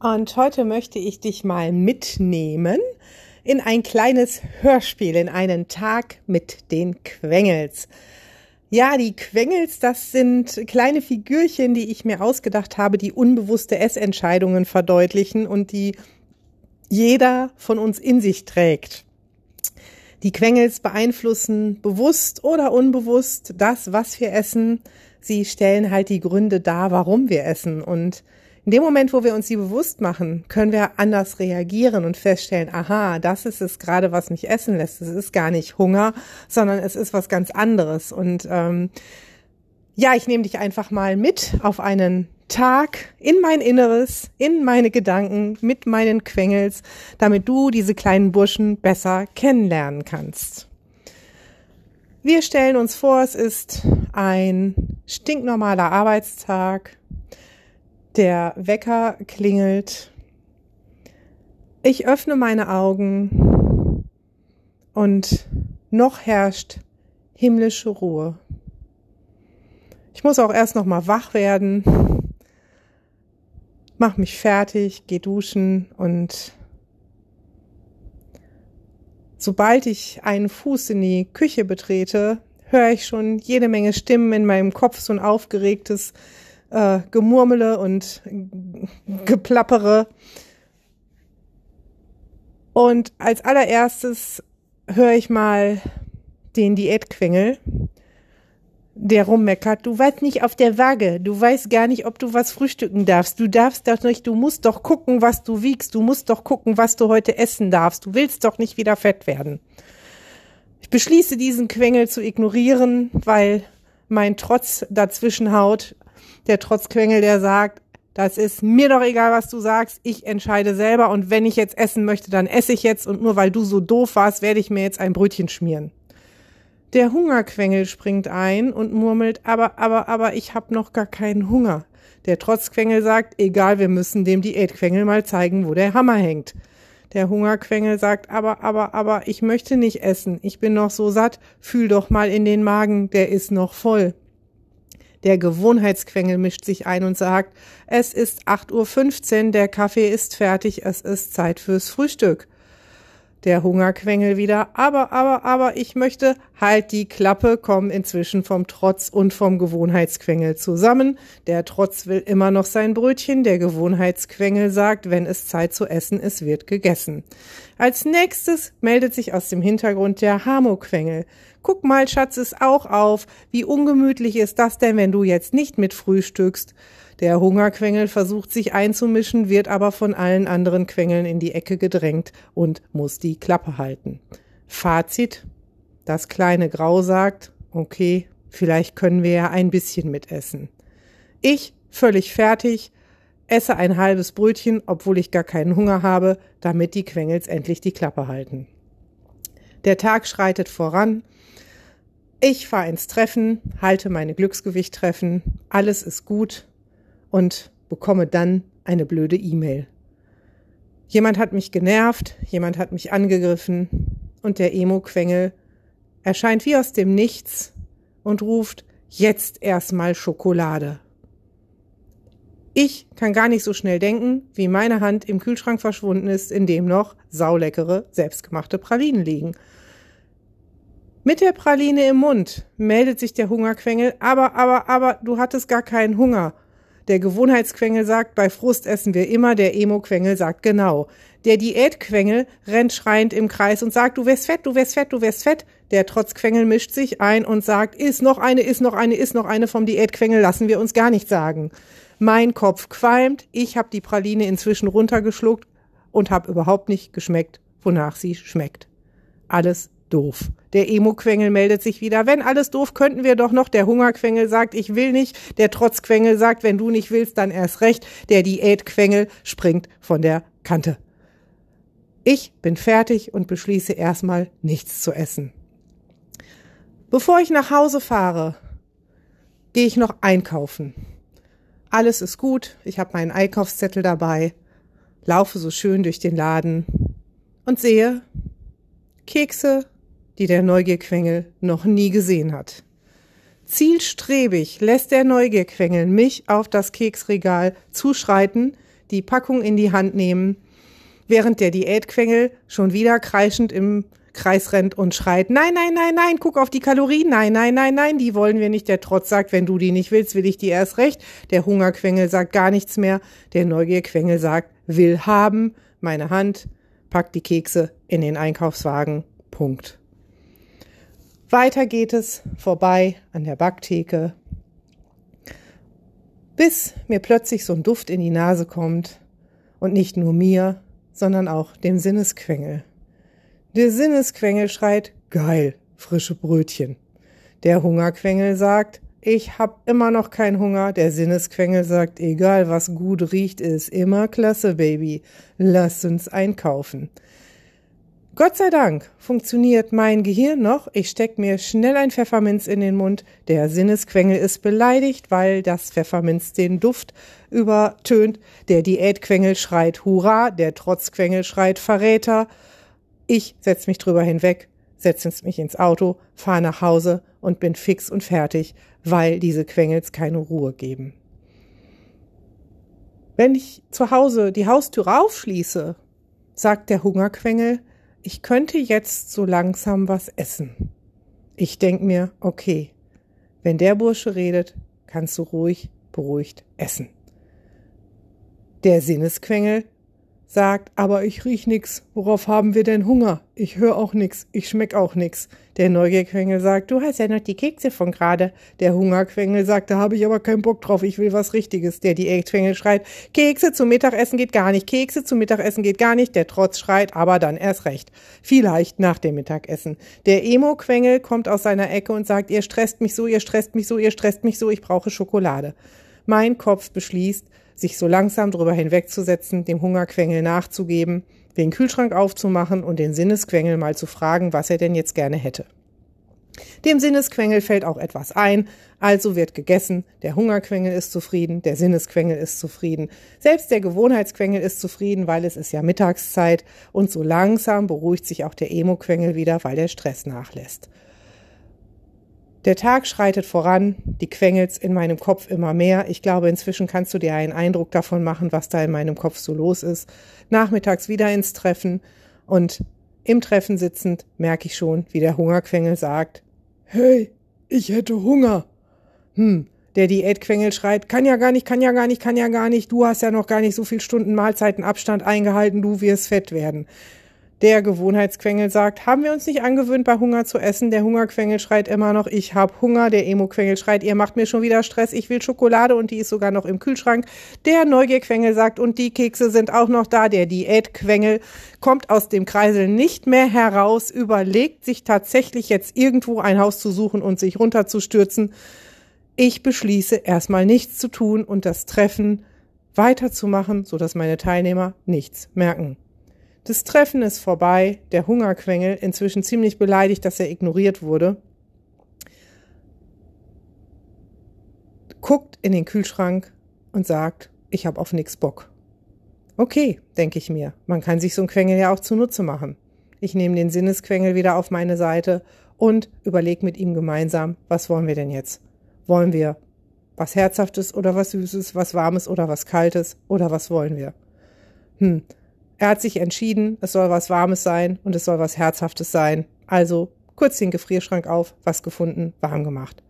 Und heute möchte ich dich mal mitnehmen in ein kleines Hörspiel, in einen Tag mit den Quengels. Ja, die Quengels, das sind kleine Figürchen, die ich mir ausgedacht habe, die unbewusste Essentscheidungen verdeutlichen und die jeder von uns in sich trägt. Die Quengels beeinflussen bewusst oder unbewusst das, was wir essen. Sie stellen halt die Gründe dar, warum wir essen. Und in dem Moment, wo wir uns sie bewusst machen, können wir anders reagieren und feststellen, aha, das ist es gerade, was mich essen lässt. Es ist gar nicht Hunger, sondern es ist was ganz anderes. Und ähm, ja, ich nehme dich einfach mal mit auf einen Tag in mein Inneres, in meine Gedanken mit meinen Quengels, damit du diese kleinen Burschen besser kennenlernen kannst. Wir stellen uns vor, es ist ein stinknormaler Arbeitstag. Der Wecker klingelt. Ich öffne meine Augen und noch herrscht himmlische Ruhe. Ich muss auch erst noch mal wach werden, mach mich fertig, geh duschen und sobald ich einen Fuß in die Küche betrete, höre ich schon jede Menge Stimmen in meinem Kopf, so ein aufgeregtes äh, Gemurmele und Geplappere. Und als allererstes höre ich mal den Diätquengel, der rummeckert. Du warst nicht auf der Waage. Du weißt gar nicht, ob du was frühstücken darfst. Du darfst doch nicht, du musst doch gucken, was du wiegst. Du musst doch gucken, was du heute essen darfst. Du willst doch nicht wieder fett werden. Ich beschließe diesen Quengel zu ignorieren, weil mein Trotz dazwischen haut der Trotzquengel, der sagt, das ist mir doch egal, was du sagst, ich entscheide selber und wenn ich jetzt essen möchte, dann esse ich jetzt und nur weil du so doof warst, werde ich mir jetzt ein Brötchen schmieren. Der Hungerquengel springt ein und murmelt, aber, aber, aber, ich hab noch gar keinen Hunger. Der Trotzquengel sagt, egal, wir müssen dem Diätquengel mal zeigen, wo der Hammer hängt. Der Hungerquengel sagt, aber, aber, aber, ich möchte nicht essen. Ich bin noch so satt. Fühl doch mal in den Magen, der ist noch voll. Der Gewohnheitsquengel mischt sich ein und sagt, es ist 8.15 Uhr, der Kaffee ist fertig, es ist Zeit fürs Frühstück. Der Hungerquengel wieder, aber, aber, aber, ich möchte, halt die Klappe, kommen inzwischen vom Trotz und vom Gewohnheitsquengel zusammen. Der Trotz will immer noch sein Brötchen, der Gewohnheitsquengel sagt, wenn es Zeit zu essen ist, wird gegessen. Als nächstes meldet sich aus dem Hintergrund der Hamoquengel. Guck mal, Schatz, ist auch auf. Wie ungemütlich ist das denn, wenn du jetzt nicht mit frühstückst? Der Hungerquengel versucht sich einzumischen, wird aber von allen anderen Quengeln in die Ecke gedrängt und muss die Klappe halten. Fazit. Das kleine Grau sagt, okay, vielleicht können wir ja ein bisschen mitessen. Ich, völlig fertig, esse ein halbes Brötchen, obwohl ich gar keinen Hunger habe, damit die Quengels endlich die Klappe halten. Der Tag schreitet voran. Ich fahre ins Treffen, halte meine Glücksgewicht-Treffen, alles ist gut, und bekomme dann eine blöde E-Mail. Jemand hat mich genervt, jemand hat mich angegriffen und der Emo-Quengel erscheint wie aus dem Nichts und ruft jetzt erstmal Schokolade. Ich kann gar nicht so schnell denken, wie meine Hand im Kühlschrank verschwunden ist, in dem noch sauleckere, selbstgemachte Pralinen liegen. Mit der Praline im Mund meldet sich der Hungerquengel, aber, aber, aber, du hattest gar keinen Hunger. Der Gewohnheitsquengel sagt, bei Frust essen wir immer, der Emo-Quengel sagt genau. Der Diätquengel rennt schreiend im Kreis und sagt, du wärst fett, du wärst fett, du wärst fett. Der Trotzquengel mischt sich ein und sagt, ist noch eine, ist noch eine, ist noch eine vom Diätquengel, lassen wir uns gar nicht sagen. Mein Kopf qualmt, ich habe die Praline inzwischen runtergeschluckt und habe überhaupt nicht geschmeckt, wonach sie schmeckt. Alles doof. Der Emo-Quengel meldet sich wieder. Wenn alles doof, könnten wir doch noch. Der Hungerquengel sagt, ich will nicht. Der Trotzquengel sagt, wenn du nicht willst, dann erst recht. Der Diätquengel springt von der Kante. Ich bin fertig und beschließe erstmal nichts zu essen. Bevor ich nach Hause fahre, gehe ich noch einkaufen. Alles ist gut, ich habe meinen Einkaufszettel dabei, laufe so schön durch den Laden und sehe Kekse, die der Neugierquengel noch nie gesehen hat. Zielstrebig lässt der Neugierquengel mich auf das Keksregal zuschreiten, die Packung in die Hand nehmen, während der Diätquengel schon wieder kreischend im Kreis rennt und schreit, nein, nein, nein, nein, guck auf die Kalorien, nein, nein, nein, nein, die wollen wir nicht. Der Trotz sagt, wenn du die nicht willst, will ich die erst recht. Der Hungerquengel sagt gar nichts mehr. Der Neugierquengel sagt, will haben. Meine Hand packt die Kekse in den Einkaufswagen. Punkt. Weiter geht es vorbei an der Backtheke, bis mir plötzlich so ein Duft in die Nase kommt und nicht nur mir, sondern auch dem Sinnesquengel. Der Sinnesquengel schreit, geil, frische Brötchen. Der Hungerquengel sagt, ich hab immer noch keinen Hunger. Der Sinnesquengel sagt, egal was gut riecht, ist immer klasse, Baby. Lass uns einkaufen. Gott sei Dank funktioniert mein Gehirn noch. Ich steck mir schnell ein Pfefferminz in den Mund. Der Sinnesquengel ist beleidigt, weil das Pfefferminz den Duft übertönt. Der Diätquengel schreit Hurra, der Trotzquengel schreit Verräter. Ich setz mich drüber hinweg, setze mich ins Auto, fahre nach Hause und bin fix und fertig, weil diese Quengels keine Ruhe geben. Wenn ich zu Hause die Haustür aufschließe, sagt der Hungerquengel, ich könnte jetzt so langsam was essen. Ich denk mir, okay, wenn der Bursche redet, kannst du ruhig, beruhigt essen. Der Sinnesquengel sagt, aber ich riech nix. Worauf haben wir denn Hunger? Ich hör auch nix. Ich schmeck auch nix. Der Neugierquengel sagt, du hast ja noch die Kekse von gerade. Der Hungerquengel sagt, da habe ich aber keinen Bock drauf. Ich will was Richtiges. Der Diätquengel schreit, Kekse zum Mittagessen geht gar nicht. Kekse zum Mittagessen geht gar nicht. Der Trotz schreit, aber dann erst recht. Vielleicht nach dem Mittagessen. Der Emo-Quengel kommt aus seiner Ecke und sagt, ihr stresst mich so, ihr stresst mich so, ihr stresst mich so, ich brauche Schokolade. Mein Kopf beschließt, sich so langsam drüber hinwegzusetzen, dem Hungerquengel nachzugeben, den Kühlschrank aufzumachen und den Sinnesquengel mal zu fragen, was er denn jetzt gerne hätte. Dem Sinnesquengel fällt auch etwas ein, also wird gegessen, der Hungerquengel ist zufrieden, der Sinnesquengel ist zufrieden, selbst der Gewohnheitsquengel ist zufrieden, weil es ist ja Mittagszeit und so langsam beruhigt sich auch der Emo-Quengel wieder, weil der Stress nachlässt. Der Tag schreitet voran, die Quengels in meinem Kopf immer mehr. Ich glaube, inzwischen kannst du dir einen Eindruck davon machen, was da in meinem Kopf so los ist. Nachmittags wieder ins Treffen und im Treffen sitzend merke ich schon, wie der Hungerquengel sagt, Hey, ich hätte Hunger. Hm, der Diätquengel schreit, kann ja gar nicht, kann ja gar nicht, kann ja gar nicht, du hast ja noch gar nicht so viel Stunden Mahlzeitenabstand eingehalten, du wirst fett werden. Der Gewohnheitsquengel sagt, haben wir uns nicht angewöhnt, bei Hunger zu essen? Der Hungerquengel schreit immer noch, ich hab Hunger. Der Emo-Quengel schreit, ihr macht mir schon wieder Stress, ich will Schokolade und die ist sogar noch im Kühlschrank. Der Neugierquengel sagt, und die Kekse sind auch noch da. Der Diätquengel kommt aus dem Kreisel nicht mehr heraus, überlegt sich tatsächlich jetzt irgendwo ein Haus zu suchen und sich runterzustürzen. Ich beschließe erstmal nichts zu tun und das Treffen weiterzumachen, so dass meine Teilnehmer nichts merken. Das Treffen ist vorbei, der Hungerquengel, inzwischen ziemlich beleidigt, dass er ignoriert wurde, guckt in den Kühlschrank und sagt, ich hab auf nix Bock. Okay, denke ich mir, man kann sich so ein Quengel ja auch zunutze machen. Ich nehme den Sinnesquengel wieder auf meine Seite und überlege mit ihm gemeinsam, was wollen wir denn jetzt? Wollen wir was Herzhaftes oder was Süßes, was Warmes oder was Kaltes oder was wollen wir? Hm, er hat sich entschieden, es soll was Warmes sein und es soll was Herzhaftes sein. Also kurz den Gefrierschrank auf, was gefunden, warm gemacht.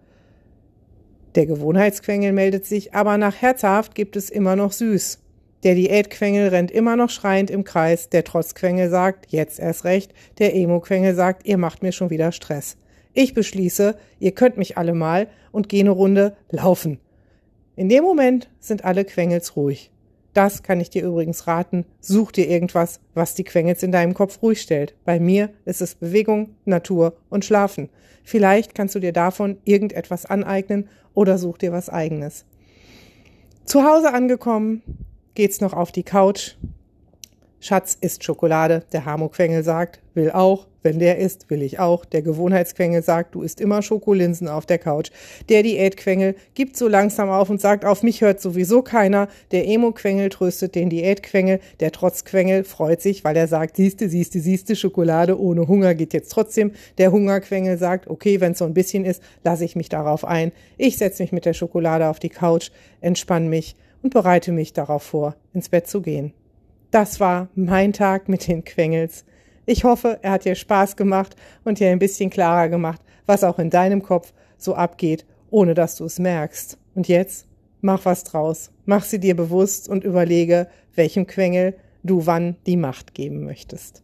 Der Gewohnheitsquengel meldet sich, aber nach herzhaft gibt es immer noch süß. Der Diätquengel rennt immer noch schreiend im Kreis, der Trotzquengel sagt, jetzt erst recht, der Emo-Quengel sagt, ihr macht mir schon wieder Stress. Ich beschließe, ihr könnt mich alle mal und gehe eine Runde laufen. In dem Moment sind alle Quengels ruhig. Das kann ich dir übrigens raten. Such dir irgendwas, was die Quengels in deinem Kopf ruhig stellt. Bei mir ist es Bewegung, Natur und Schlafen. Vielleicht kannst du dir davon irgendetwas aneignen oder such dir was eigenes. Zu Hause angekommen, geht's noch auf die Couch, Schatz isst Schokolade, der Hamoquengel sagt, will auch, wenn der isst, will ich auch. Der Gewohnheitsquengel sagt, du isst immer Schokolinsen auf der Couch. Der Diätquengel gibt so langsam auf und sagt, auf mich hört sowieso keiner. Der Emo-Quengel tröstet den Diätquengel. Der Trotzquengel freut sich, weil er sagt, siehste, siehste, siehste, Schokolade ohne Hunger geht jetzt trotzdem. Der Hungerquengel sagt, okay, wenn es so ein bisschen ist, lasse ich mich darauf ein. Ich setze mich mit der Schokolade auf die Couch, entspanne mich und bereite mich darauf vor, ins Bett zu gehen. Das war mein Tag mit den Quengels. Ich hoffe, er hat dir Spaß gemacht und dir ein bisschen klarer gemacht, was auch in deinem Kopf so abgeht, ohne dass du es merkst. Und jetzt mach was draus. Mach sie dir bewusst und überlege, welchem Quengel du wann die Macht geben möchtest.